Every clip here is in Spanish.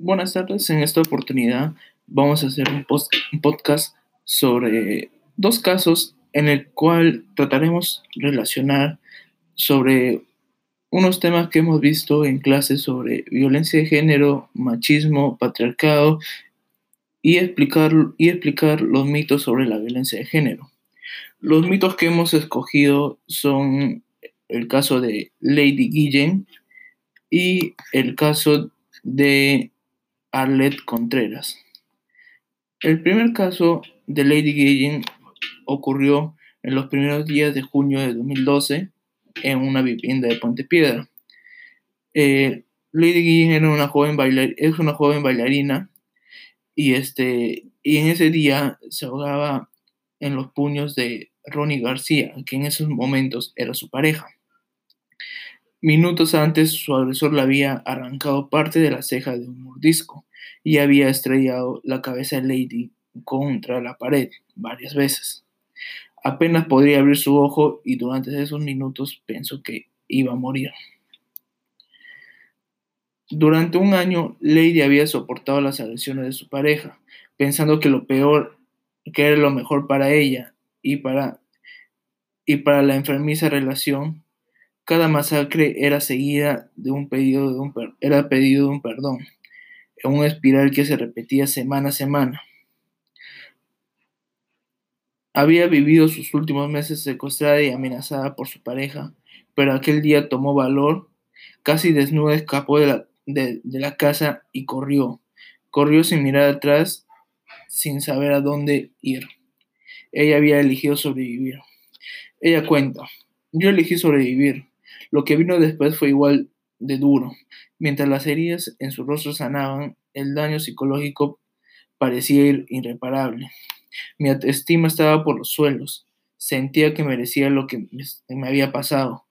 Buenas tardes, en esta oportunidad vamos a hacer un, podcast sobre dos casos en el cual trataremos relacionar sobre unos temas que hemos visto en clases sobre violencia de género, machismo, patriarcado y explicar, y explicar los mitos sobre la violencia de género. Los mitos que hemos escogido son el caso de Lady Guillen y el caso de Arlette Contreras. El primer caso de Lady Guillen ocurrió en los primeros días de junio de 2012 en una vivienda de Pontepiedra. Eh, Lady Guillen era una joven es una joven bailarina y, este, y en ese día se ahogaba en los puños de Ronnie García, que en esos momentos era su pareja. Minutos antes, su agresor le había arrancado parte de la ceja de un mordisco y había estrellado la cabeza de Lady contra la pared varias veces. Apenas podría abrir su ojo y durante esos minutos pensó que iba a morir. Durante un año, Lady había soportado las agresiones de su pareja, pensando que lo peor, que era lo mejor para ella y para, y para la enfermiza relación cada masacre era seguida de un pedido de un, era pedido de un perdón, en una espiral que se repetía semana a semana. Había vivido sus últimos meses secuestrada y amenazada por su pareja, pero aquel día tomó valor, casi desnuda escapó de la, de la casa y corrió. Corrió sin mirar atrás, sin saber a dónde ir. Ella había elegido sobrevivir. Ella cuenta, yo elegí sobrevivir. Lo que vino después fue igual de duro. Mientras las heridas en su rostro sanaban, el daño psicológico parecía ir irreparable. Mi autoestima estaba por los suelos. Sentía que merecía lo que me había pasado.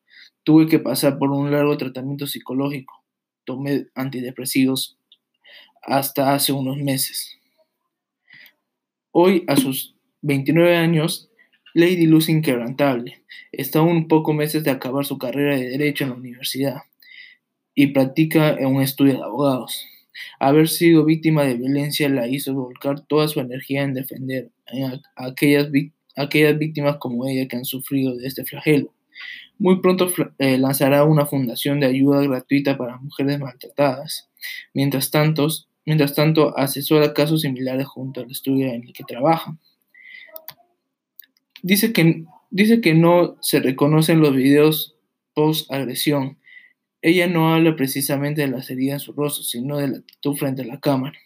Tuve que pasar por un largo tratamiento psicológico. Tomé antidepresivos hasta hace unos meses. Hoy, a sus 29 años, Lady Luz inquebrantable. Está un poco meses de acabar su carrera de Derecho en la universidad y practica en un estudio de abogados. Haber sido víctima de violencia la hizo volcar toda su energía en defender a aquellas, aquellas víctimas como ella que han sufrido de este flagelo. Muy pronto eh, lanzará una fundación de ayuda gratuita para mujeres maltratadas. Mientras tanto, mientras tanto asesora casos similares junto al estudio en el que trabaja. Dice que, dice que no se reconocen los videos post-agresión. Ella no habla precisamente de las heridas en su rostro, sino de la actitud frente a la cámara.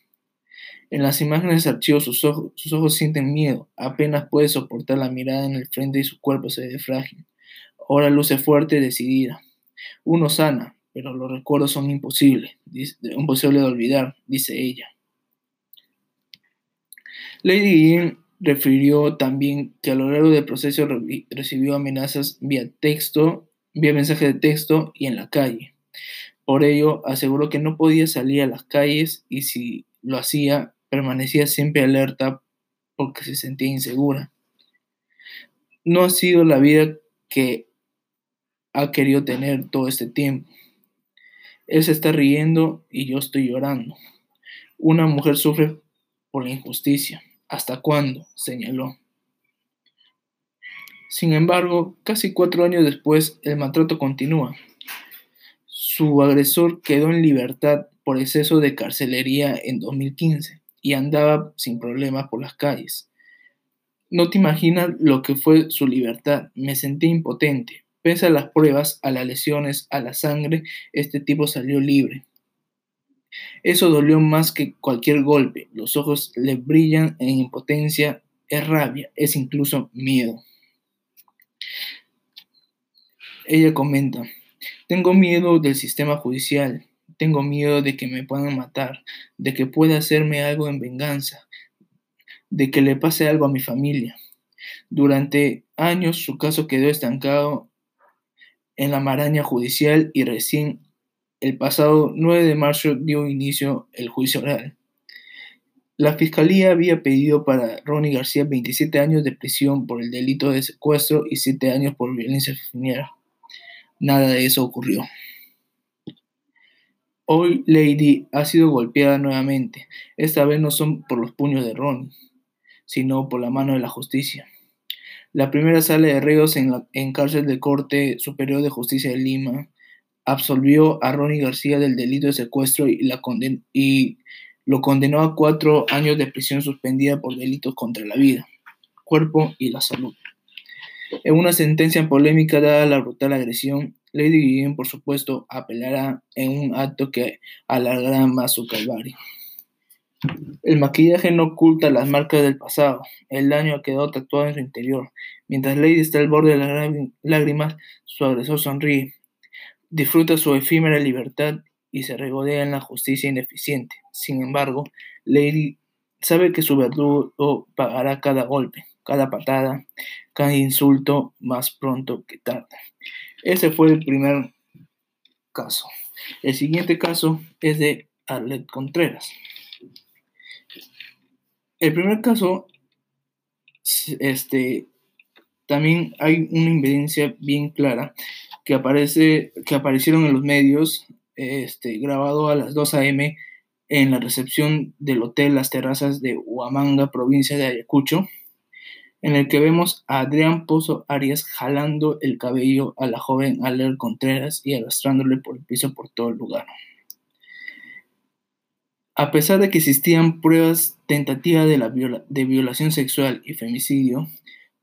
En las imágenes de archivo sus ojos, sus ojos sienten miedo, apenas puede soportar la mirada en el frente y su cuerpo se ve frágil. Ahora luce fuerte y decidida. Uno sana, pero los recuerdos son imposibles, imposibles de olvidar, dice ella. Lady refirió también que a lo largo del proceso recibió amenazas vía texto, vía mensaje de texto y en la calle. Por ello, aseguró que no podía salir a las calles y si lo hacía, permanecía siempre alerta porque se sentía insegura. No ha sido la vida que ha querido tener todo este tiempo. Él se está riendo y yo estoy llorando. Una mujer sufre por la injusticia. ¿Hasta cuándo? señaló. Sin embargo, casi cuatro años después, el maltrato continúa. Su agresor quedó en libertad por exceso de carcelería en 2015 y andaba sin problemas por las calles. No te imaginas lo que fue su libertad. Me sentí impotente. Pese a las pruebas, a las lesiones, a la sangre, este tipo salió libre. Eso dolió más que cualquier golpe. Los ojos le brillan en impotencia, es rabia, es incluso miedo. Ella comenta, tengo miedo del sistema judicial, tengo miedo de que me puedan matar, de que pueda hacerme algo en venganza, de que le pase algo a mi familia. Durante años su caso quedó estancado en la maraña judicial y recién el pasado 9 de marzo dio inicio el juicio oral. La fiscalía había pedido para Ronnie García 27 años de prisión por el delito de secuestro y 7 años por violencia familiar. Nada de eso ocurrió. Hoy Lady ha sido golpeada nuevamente. Esta vez no son por los puños de Ronnie, sino por la mano de la justicia. La primera sala de reos en la en cárcel de Corte Superior de Justicia de Lima absolvió a Ronnie García del delito de secuestro y, lo condenó a cuatro años de prisión suspendida por delitos contra la vida, cuerpo y la salud. En una sentencia polémica dada la brutal agresión, Lady Guillén, por supuesto, apelará en un acto que alargará más su calvario. El maquillaje no oculta las marcas del pasado. El daño ha quedado tatuado en su interior. Mientras Lady está al borde de las lágrimas, su agresor sonríe, disfruta su efímera libertad y se regodea en la justicia ineficiente. Sin embargo, Lady sabe que su verdugo pagará cada golpe, cada patada, cada insulto más pronto que tarde. Ese fue el primer caso. El siguiente caso es de Arlet Contreras. El primer caso, este, también hay una evidencia bien clara que aparece, que aparecieron en los medios, este, grabado a las 2 a.m. en la recepción del hotel Las Terrazas de Huamanga, provincia de Ayacucho, en el que vemos a Adrián Pozo Arias jalando el cabello a la joven Aler Contreras y arrastrándole por el piso por todo el lugar. A pesar de que existían pruebas tentativas de, la de violación sexual y femicidio,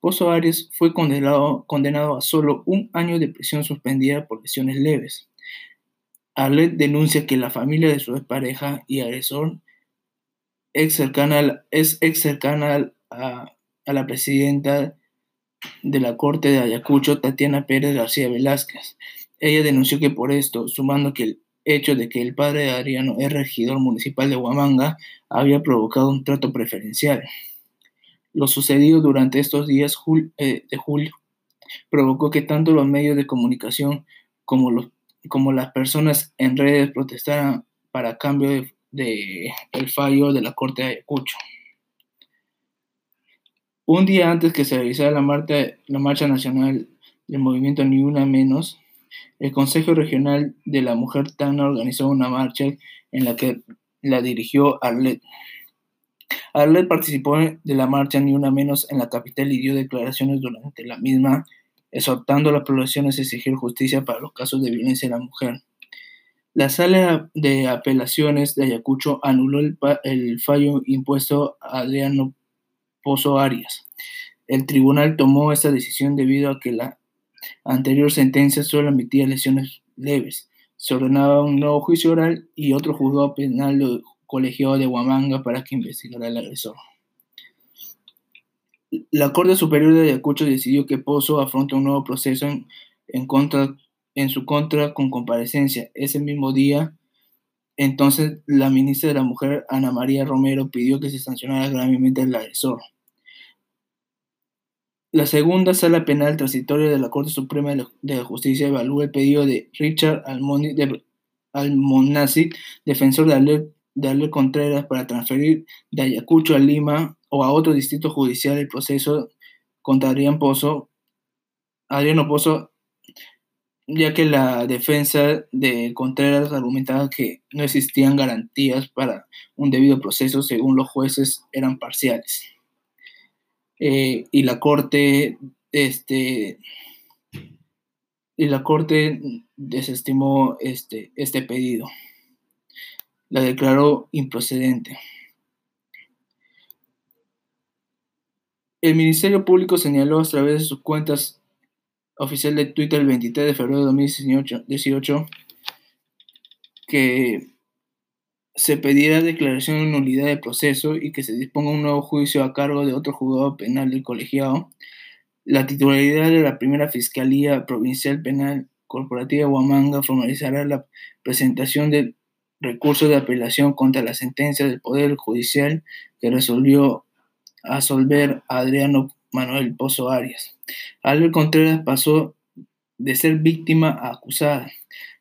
Pozo Arias fue condenado, condenado a solo un año de prisión suspendida por lesiones leves. Arlet denuncia que la familia de su pareja y agresor ex cercana, es ex cercana a a la presidenta de la Corte de Ayacucho, Tatiana Pérez García Velázquez. Ella denunció que por esto, sumando que el hecho de que el padre de Adriano es regidor municipal de Huamanga, había provocado un trato preferencial. Lo sucedido durante estos días eh, de julio provocó que tanto los medios de comunicación como, las personas en redes protestaran para cambio de, de el fallo de la Corte de Ayacucho. Un día antes que se realizara la marcha, nacional del movimiento Ni Una Menos, el Consejo Regional de la Mujer Tana organizó una marcha en la que la dirigió Arlet. Arlet participó de la marcha Ni Una Menos en la capital y dio declaraciones durante la misma, exhortando a las poblaciones a exigir justicia para los casos de violencia de la mujer. La sala de apelaciones de Ayacucho anuló el, el fallo impuesto a Adriano Pozo Arias. El tribunal tomó esta decisión debido a que la anterior sentencia solo emitía lesiones leves. Se ordenaba un nuevo juicio oral y otro juzgado penal colegiado de Huamanga para que investigara al agresor. La Corte Superior de Ayacucho decidió que Pozo afronta un nuevo proceso en, su contra con comparecencia. Ese mismo día, entonces, la ministra de la Mujer, Ana María Romero, pidió que se sancionara gravemente al agresor. La segunda sala penal transitoria de la Corte Suprema de Justicia evalúa el pedido de Richard Almonacid, defensor de Ale, Contreras, para transferir de Ayacucho a Lima o a otro distrito judicial el proceso contra Adrián Pozo, Adriano Pozo ya que la defensa de Contreras argumentaba que no existían garantías para un debido proceso según los jueces eran parciales. Eh, y la corte, este, y la corte desestimó este, este pedido. La declaró improcedente. El Ministerio Público señaló a través de sus cuentas oficial de Twitter el 23 de febrero de 2018 que se pedirá declaración de nulidad del proceso y que se disponga un nuevo juicio a cargo de otro juzgado penal del colegiado. La titularidad de la primera Fiscalía Provincial Penal Corporativa de Huamanga formalizará la presentación del recurso de apelación contra la sentencia del Poder Judicial que resolvió absolver a Adriano Manuel Pozo Arias. Albert Contreras pasó de ser víctima a acusada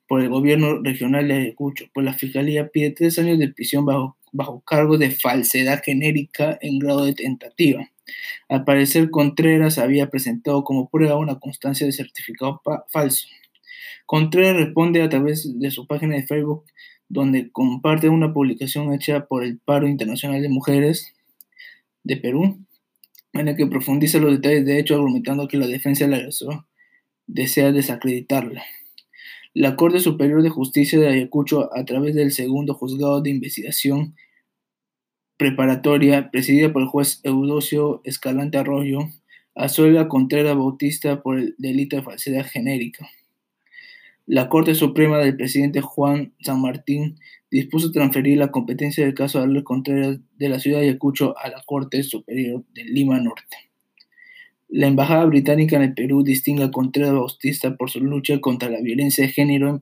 por el gobierno regional de Ayacucho, pues la fiscalía pide tres años de prisión bajo, bajo cargo de falsedad genérica en grado de tentativa. Al parecer, Contreras había presentado como prueba una constancia de certificado falso. Contreras responde a través de su página de Facebook donde comparte una publicación hecha por el Paro Internacional de Mujeres de Perú, en la que profundiza los detalles de hecho, argumentando que la defensa del agresor desea desacreditarla. La Corte Superior de Justicia de Ayacucho, a través del segundo juzgado de investigación preparatoria, presidida por el juez Eudocio Escalante Arroyo, absuelve a Contreras Bautista por el delito de falsedad genérica. La Corte Suprema del presidente Juan San Martín dispuso transferir la competencia del caso de Arles Contreras de la ciudad de Ayacucho a la Corte Superior de Lima Norte. La Embajada Británica en el Perú distingue a Contreras Bautista por su lucha contra la violencia de género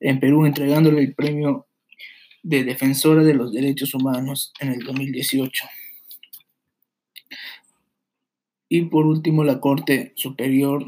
en, Perú, entregándole el premio de Defensora de los Derechos Humanos en el 2018. Y por último, la Corte Superior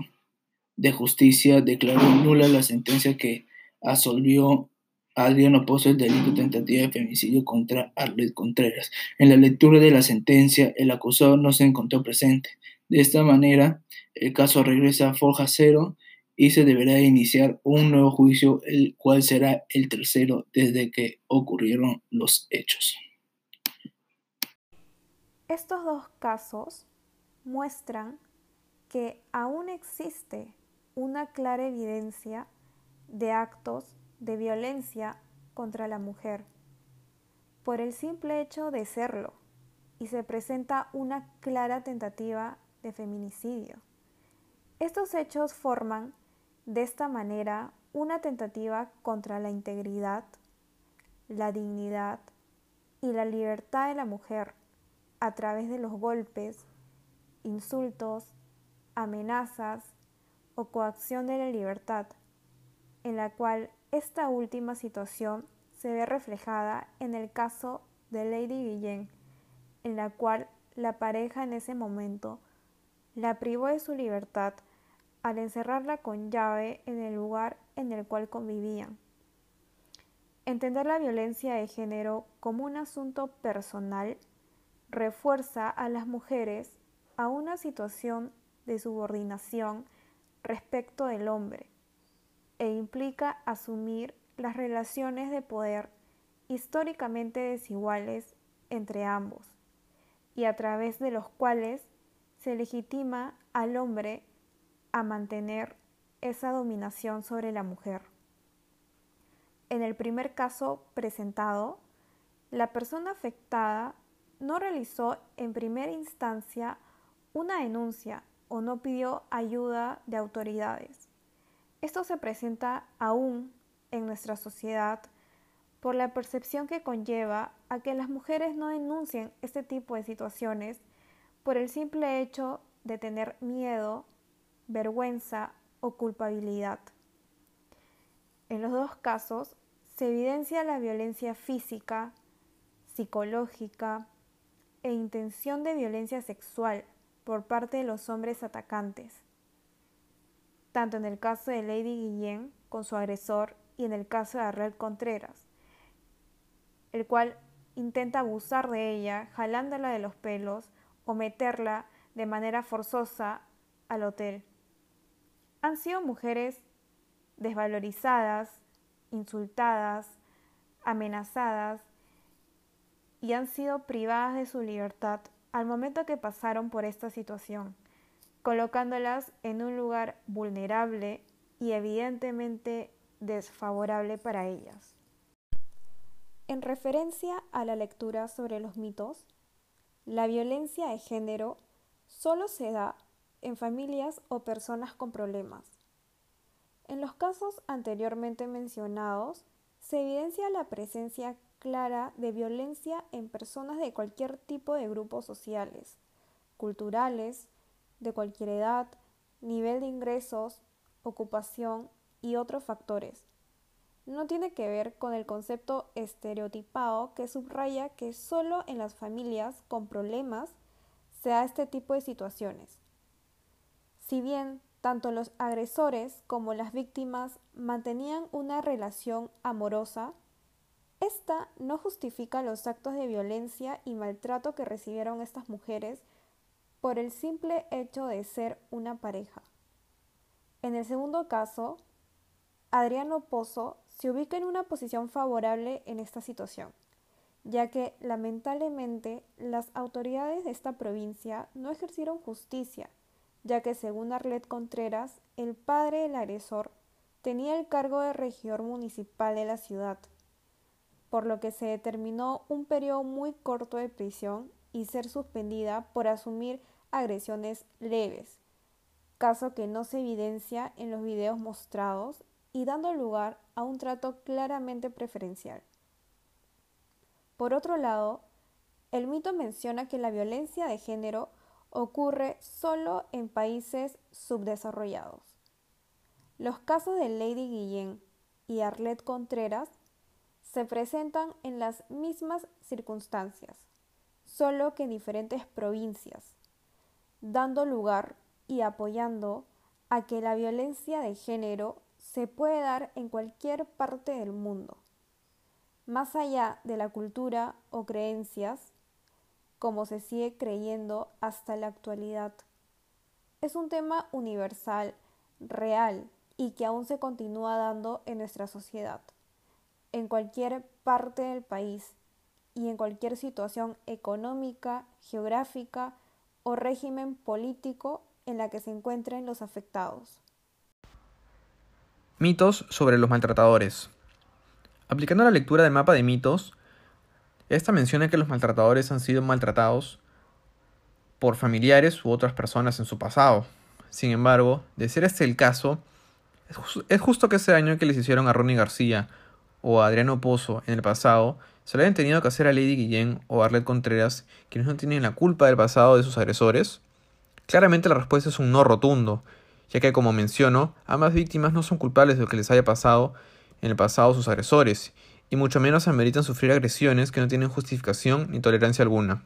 de Justicia declaró nula la sentencia que absolvió a Adriano Pozo el delito de tentativa de femicidio contra Arlet Contreras. En la lectura de la sentencia, el acusado no se encontró presente. De esta manera, el caso regresa a Forja Cero y se deberá iniciar un nuevo juicio, el cual será el tercero desde que ocurrieron los hechos. Estos dos casos muestran que aún existe una clara evidencia de actos de violencia contra la mujer por el simple hecho de serlo y se presenta una clara tentativa de feminicidio. Estos hechos forman de esta manera una tentativa contra la integridad, la dignidad y la libertad de la mujer a través de los golpes, insultos, amenazas o coacción de la libertad, en la cual esta última situación se ve reflejada en el caso de Lady Guillén, en la cual la pareja en ese momento la privó de su libertad al encerrarla con llave en el lugar en el cual convivían. Entender la violencia de género como un asunto personal refuerza a las mujeres a una situación de subordinación respecto del hombre e implica asumir las relaciones de poder históricamente desiguales entre ambos y a través de los cuales se legitima al hombre a mantener esa dominación sobre la mujer. En el primer caso presentado, la persona afectada no realizó en primera instancia una denuncia o no pidió ayuda de autoridades. Esto se presenta aún en nuestra sociedad por la percepción que conlleva a que las mujeres no denuncien este tipo de situaciones por el simple hecho de tener miedo, vergüenza o culpabilidad. En los dos casos se evidencia la violencia física, psicológica e intención de violencia sexual por parte de los hombres atacantes, tanto en el caso de Lady Guillén con su agresor y en el caso de Arrel Contreras, el cual intenta abusar de ella jalándola de los pelos o meterla de manera forzosa al hotel. Han sido mujeres desvalorizadas, insultadas, amenazadas y han sido privadas de su libertad al momento que pasaron por esta situación, colocándolas en un lugar vulnerable y evidentemente desfavorable para ellas. En referencia a la lectura sobre los mitos, la violencia de género solo se da en familias o personas con problemas. En los casos anteriormente mencionados, se evidencia la presencia clara de violencia en personas de cualquier tipo de grupos sociales, culturales, de cualquier edad, nivel de ingresos, ocupación y otros factores, no tiene que ver con el concepto estereotipado que subraya que solo en las familias con problemas se da este tipo de situaciones. Si bien tanto los agresores como las víctimas mantenían una relación amorosa, esta no justifica los actos de violencia y maltrato que recibieron estas mujeres por el simple hecho de ser una pareja. En el segundo caso, Adriano Pozo se ubica en una posición favorable en esta situación, ya que lamentablemente las autoridades de esta provincia no ejercieron justicia, ya que según Arlet Contreras, el padre del agresor tenía el cargo de regidor municipal de la ciudad, por lo que se determinó un periodo muy corto de prisión y ser suspendida por asumir agresiones leves, caso que no se evidencia en los videos mostrados y dando lugar a un trato claramente preferencial. Por otro lado, el mito menciona que la violencia de género ocurre solo en países subdesarrollados. Los casos de Lady Guillén y Arlette Contreras se presentan en las mismas circunstancias, solo que en diferentes provincias, dando lugar y apoyando a que la violencia de género se puede dar en cualquier parte del mundo, más allá de la cultura o creencias, como se sigue creyendo hasta la actualidad. Es un tema universal, real y que aún se continúa dando en nuestra sociedad, en cualquier parte del país y en cualquier situación económica, geográfica o régimen político en la que se encuentren los afectados. Mitos sobre los maltratadores. Aplicando la lectura del mapa de mitos, esta menciona que los maltratadores han sido maltratados por familiares u otras personas en su pasado. Sin embargo, de ser este el caso, es, justo que ese daño que les hicieron a Ronnie García o a Adriano Pozo en el pasado se lo hayan tenido que hacer a Lady Guillén o a Arlette Contreras, quienes no tienen la culpa del pasado de sus agresores. Claramente la respuesta es un no rotundo, ya que como menciono, ambas víctimas no son culpables de lo que les haya pasado en el pasado sus agresores, y mucho menos ameritan sufrir agresiones que no tienen justificación ni tolerancia alguna.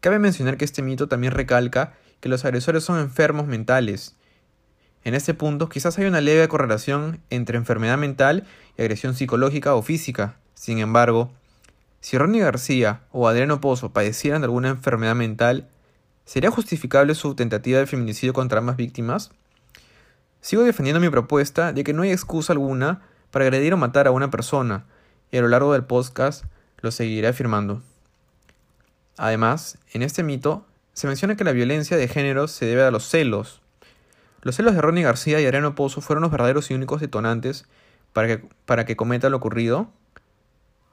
Cabe mencionar que este mito también recalca que los agresores son enfermos mentales. En este punto, quizás hay una leve correlación entre enfermedad mental y agresión psicológica o física. Sin embargo, si Ronnie García o Adriano Pozo padecieran de alguna enfermedad mental, ¿Sería justificable su tentativa de feminicidio contra ambas víctimas? Sigo defendiendo mi propuesta de que no hay excusa alguna para agredir o matar a una persona, y a lo largo del podcast lo seguiré afirmando. Además, en este mito se menciona que la violencia de género se debe a los celos. Los celos de Ronnie García y Areno Pozo fueron los verdaderos y únicos detonantes para que, para que cometa lo ocurrido.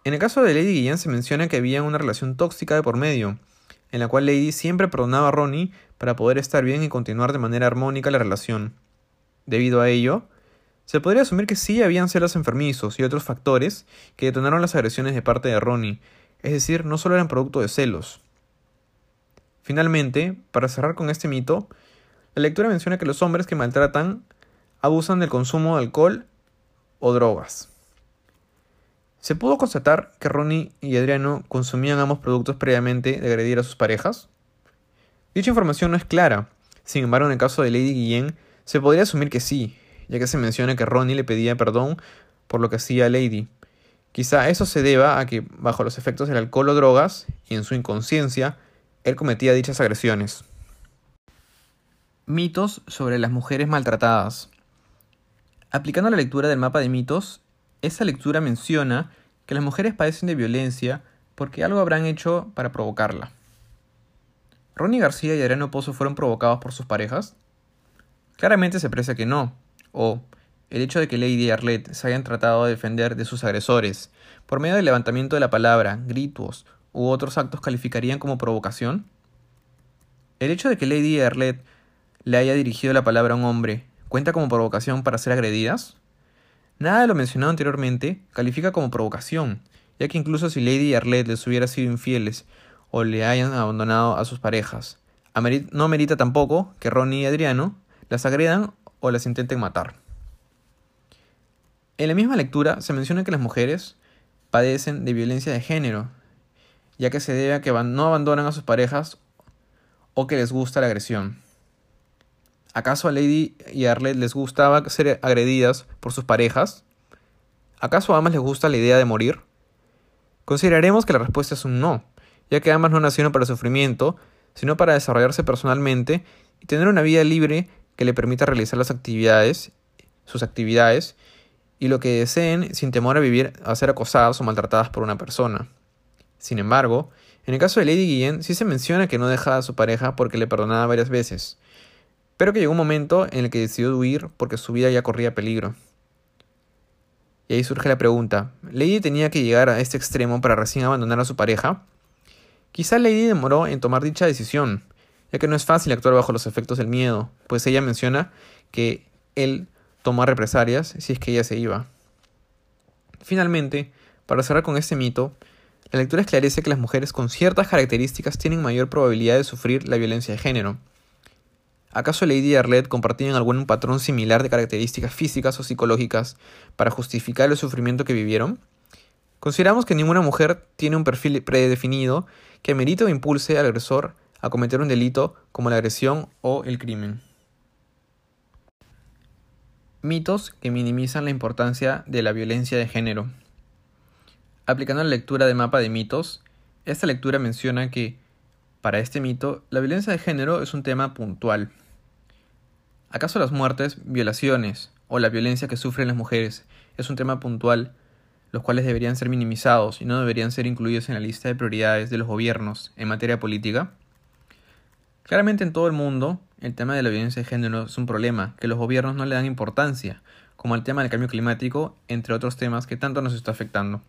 En el caso de Lady Guillén se menciona que había una relación tóxica de por medio, en la cual Lady siempre perdonaba a Ronnie para poder estar bien y continuar de manera armónica la relación. Debido a ello, se podría asumir que sí habían celos enfermizos y otros factores que detonaron las agresiones de parte de Ronnie, es decir, no solo eran producto de celos. Finalmente, para cerrar con este mito, la lectura menciona que los hombres que maltratan abusan del consumo de alcohol o drogas. ¿Se pudo constatar que Ronnie y Adriano consumían ambos productos previamente de agredir a sus parejas? Dicha información no es clara. Sin embargo, en el caso de Lady Guillén, se podría asumir que sí, ya que se menciona que Ronnie le pedía perdón por lo que hacía a Lady. Quizá eso se deba a que, bajo los efectos del alcohol o drogas, y en su inconsciencia, él cometía dichas agresiones. Mitos sobre las mujeres maltratadas. Aplicando la lectura del mapa de mitos, esa lectura menciona que las mujeres padecen de violencia porque algo habrán hecho para provocarla. ¿Ronnie García y Adriano Pozo fueron provocados por sus parejas? Claramente se aprecia que no, o el hecho de que Lady y Arlette se hayan tratado de defender de sus agresores por medio del levantamiento de la palabra, gritos u otros actos calificarían como provocación? ¿El hecho de que Lady y Arlette le haya dirigido la palabra a un hombre cuenta como provocación para ser agredidas? Nada de lo mencionado anteriormente califica como provocación, ya que incluso si Lady y Arlette les hubiera sido infieles o le hayan abandonado a sus parejas, no merita tampoco que Ronnie y Adriano las agredan o las intenten matar. En la misma lectura se menciona que las mujeres padecen de violencia de género, ya que se debe a que no abandonan a sus parejas o que les gusta la agresión. ¿Acaso a Lady y Arlette les gustaba ser agredidas por sus parejas? ¿Acaso a ambas les gusta la idea de morir? Consideraremos que la respuesta es un no, ya que ambas no nacieron para sufrimiento, sino para desarrollarse personalmente y tener una vida libre que le permita realizar las actividades, sus actividades, y lo que deseen sin temor a vivir a ser acosadas o maltratadas por una persona. Sin embargo, en el caso de Lady Guillen sí se menciona que no dejaba a su pareja porque le perdonaba varias veces, pero que llegó un momento en el que decidió huir porque su vida ya corría peligro. Y ahí surge la pregunta, ¿Lady tenía que llegar a este extremo para recién abandonar a su pareja? Quizá Lady demoró en tomar dicha decisión, ya que no es fácil actuar bajo los efectos del miedo, pues ella menciona que él tomó represalias si es que ella se iba. Finalmente, para cerrar con este mito, la lectura esclarece que las mujeres con ciertas características tienen mayor probabilidad de sufrir la violencia de género. ¿Acaso Lady y Arlette compartían algún patrón similar de características físicas o psicológicas para justificar el sufrimiento que vivieron? Consideramos que ninguna mujer tiene un perfil predefinido que amerite o impulse al agresor a cometer un delito como la agresión o el crimen. Mitos que minimizan la importancia de la violencia de género. Aplicando la lectura de mapa de mitos, esta lectura menciona que, para este mito, la violencia de género es un tema puntual. ¿Acaso las muertes, violaciones o la violencia que sufren las mujeres es un tema puntual, los cuales deberían ser minimizados y no deberían ser incluidos en la lista de prioridades de los gobiernos en materia política? Claramente en todo el mundo, el tema de la violencia de género es un problema que los gobiernos no le dan importancia, como el tema del cambio climático, entre otros temas que tanto nos está afectando.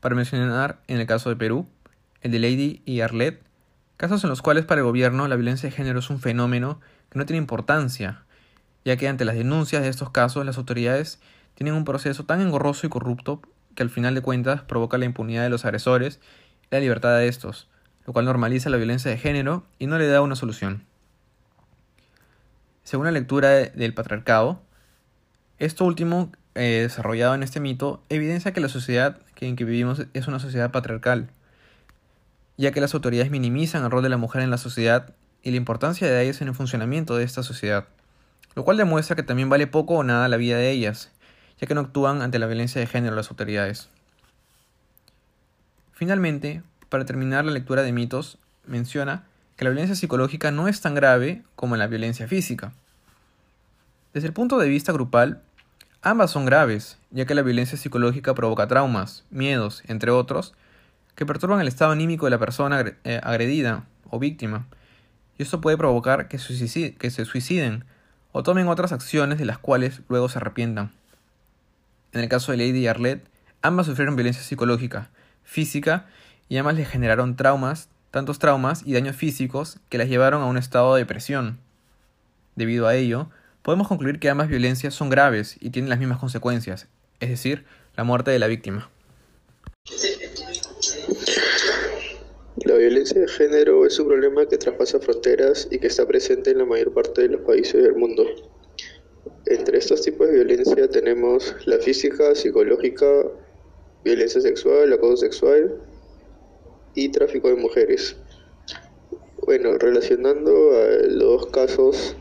Para mencionar, en el caso de Perú, el de Lady y Arlette, casos en los cuales para el gobierno la violencia de género es un fenómeno que no tiene importancia, ya que ante las denuncias de estos casos las autoridades tienen un proceso tan engorroso y corrupto que al final de cuentas provoca la impunidad de los agresores y la libertad de estos, lo cual normaliza la violencia de género y no le da una solución. Según la lectura del patriarcado, esto último eh, desarrollado en este mito evidencia que la sociedad en que vivimos es una sociedad patriarcal, ya que las autoridades minimizan el rol de la mujer en la sociedad y la importancia de ellas en el funcionamiento de esta sociedad, lo cual demuestra que también vale poco o nada la vida de ellas, ya que no actúan ante la violencia de género las autoridades. Finalmente, para terminar la lectura de mitos, menciona que la violencia psicológica no es tan grave como la violencia física. Desde el punto de vista grupal, Ambas son graves, ya que la violencia psicológica provoca traumas, miedos, entre otros, que perturban el estado anímico de la persona eh, agredida o víctima, y esto puede provocar que, se suiciden o tomen otras acciones de las cuales luego se arrepientan. En el caso de Lady y Arlette, ambas sufrieron violencia psicológica, física, y ambas le generaron traumas, tantos traumas y daños físicos que las llevaron a un estado de depresión. Debido a ello, podemos concluir que ambas violencias son graves y tienen las mismas consecuencias, es decir, la muerte de la víctima. La violencia de género es un problema que traspasa fronteras y que está presente en la mayor parte de los países del mundo. Entre estos tipos de violencia tenemos la física, psicológica, violencia sexual, acoso sexual y tráfico de mujeres. Bueno, relacionando a los casos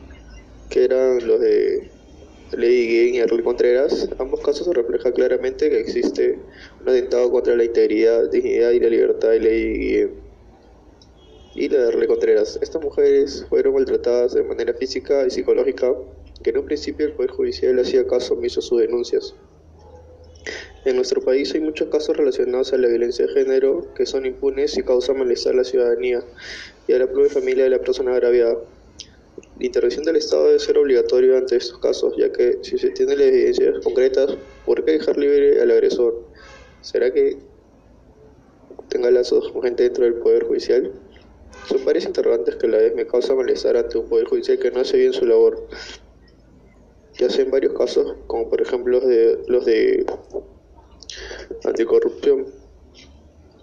que eran los de Lady Guin y Arlene Contreras, ambos casos se refleja claramente que existe un atentado contra la integridad, dignidad y la libertad de Lady Guin y la de Arlene Contreras. Estas mujeres fueron maltratadas de manera física y psicológica, que en un principio el Poder Judicial hacía caso omiso a sus denuncias. En nuestro país hay muchos casos relacionados a la violencia de género que son impunes y causan malestar a la ciudadanía y a la propia familia de la persona agraviada. La intervención del Estado debe ser obligatoria ante estos casos, ya que si se tienen las evidencias concretas, ¿por qué dejar libre al agresor? ¿Será que tenga lazos con gente dentro del Poder Judicial? Son varias interrogantes que a la vez me causan malestar ante un Poder Judicial que no hace bien su labor. Ya sé en varios casos, como por ejemplo los de, los de anticorrupción.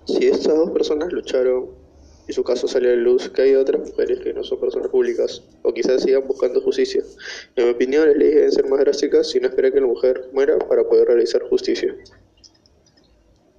Si estas dos personas lucharon y su caso salió a la luz que hay otras mujeres que no son personas públicas o quizás sigan buscando justicia. En mi opinión, las leyes deben ser más drásticas y no esperar que la mujer muera para poder realizar justicia.